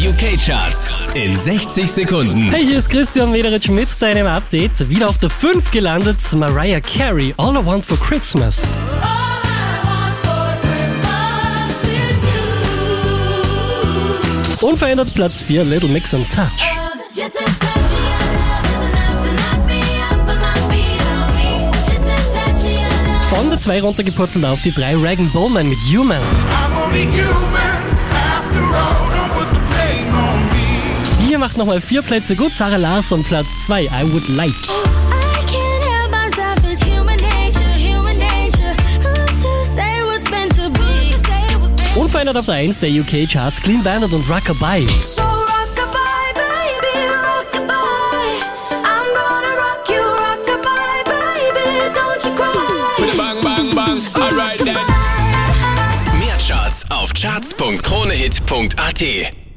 Die UK-Charts in 60 Sekunden. Hey, hier ist Christian Mederitsch mit deinem Update. Wieder auf der 5 gelandet, Mariah Carey, All I Want for Christmas. Unverändert Platz 4, Little Mix and Touch. Von der 2 runtergepurzelt auf die 3, Regan Bowman mit Human. Nochmal 4 Plätze gut, Sarah Larsson Platz 2, I Would Like. Unverändert auf der 1 der UK-Charts, Clean Bandit und Rockabye. So rockabye, baby, rockabye. I'm gonna rock you, rockabye, baby, don't you cry. Bang, bang, bang. Alright then. Mehr Charts auf charts.kronehit.at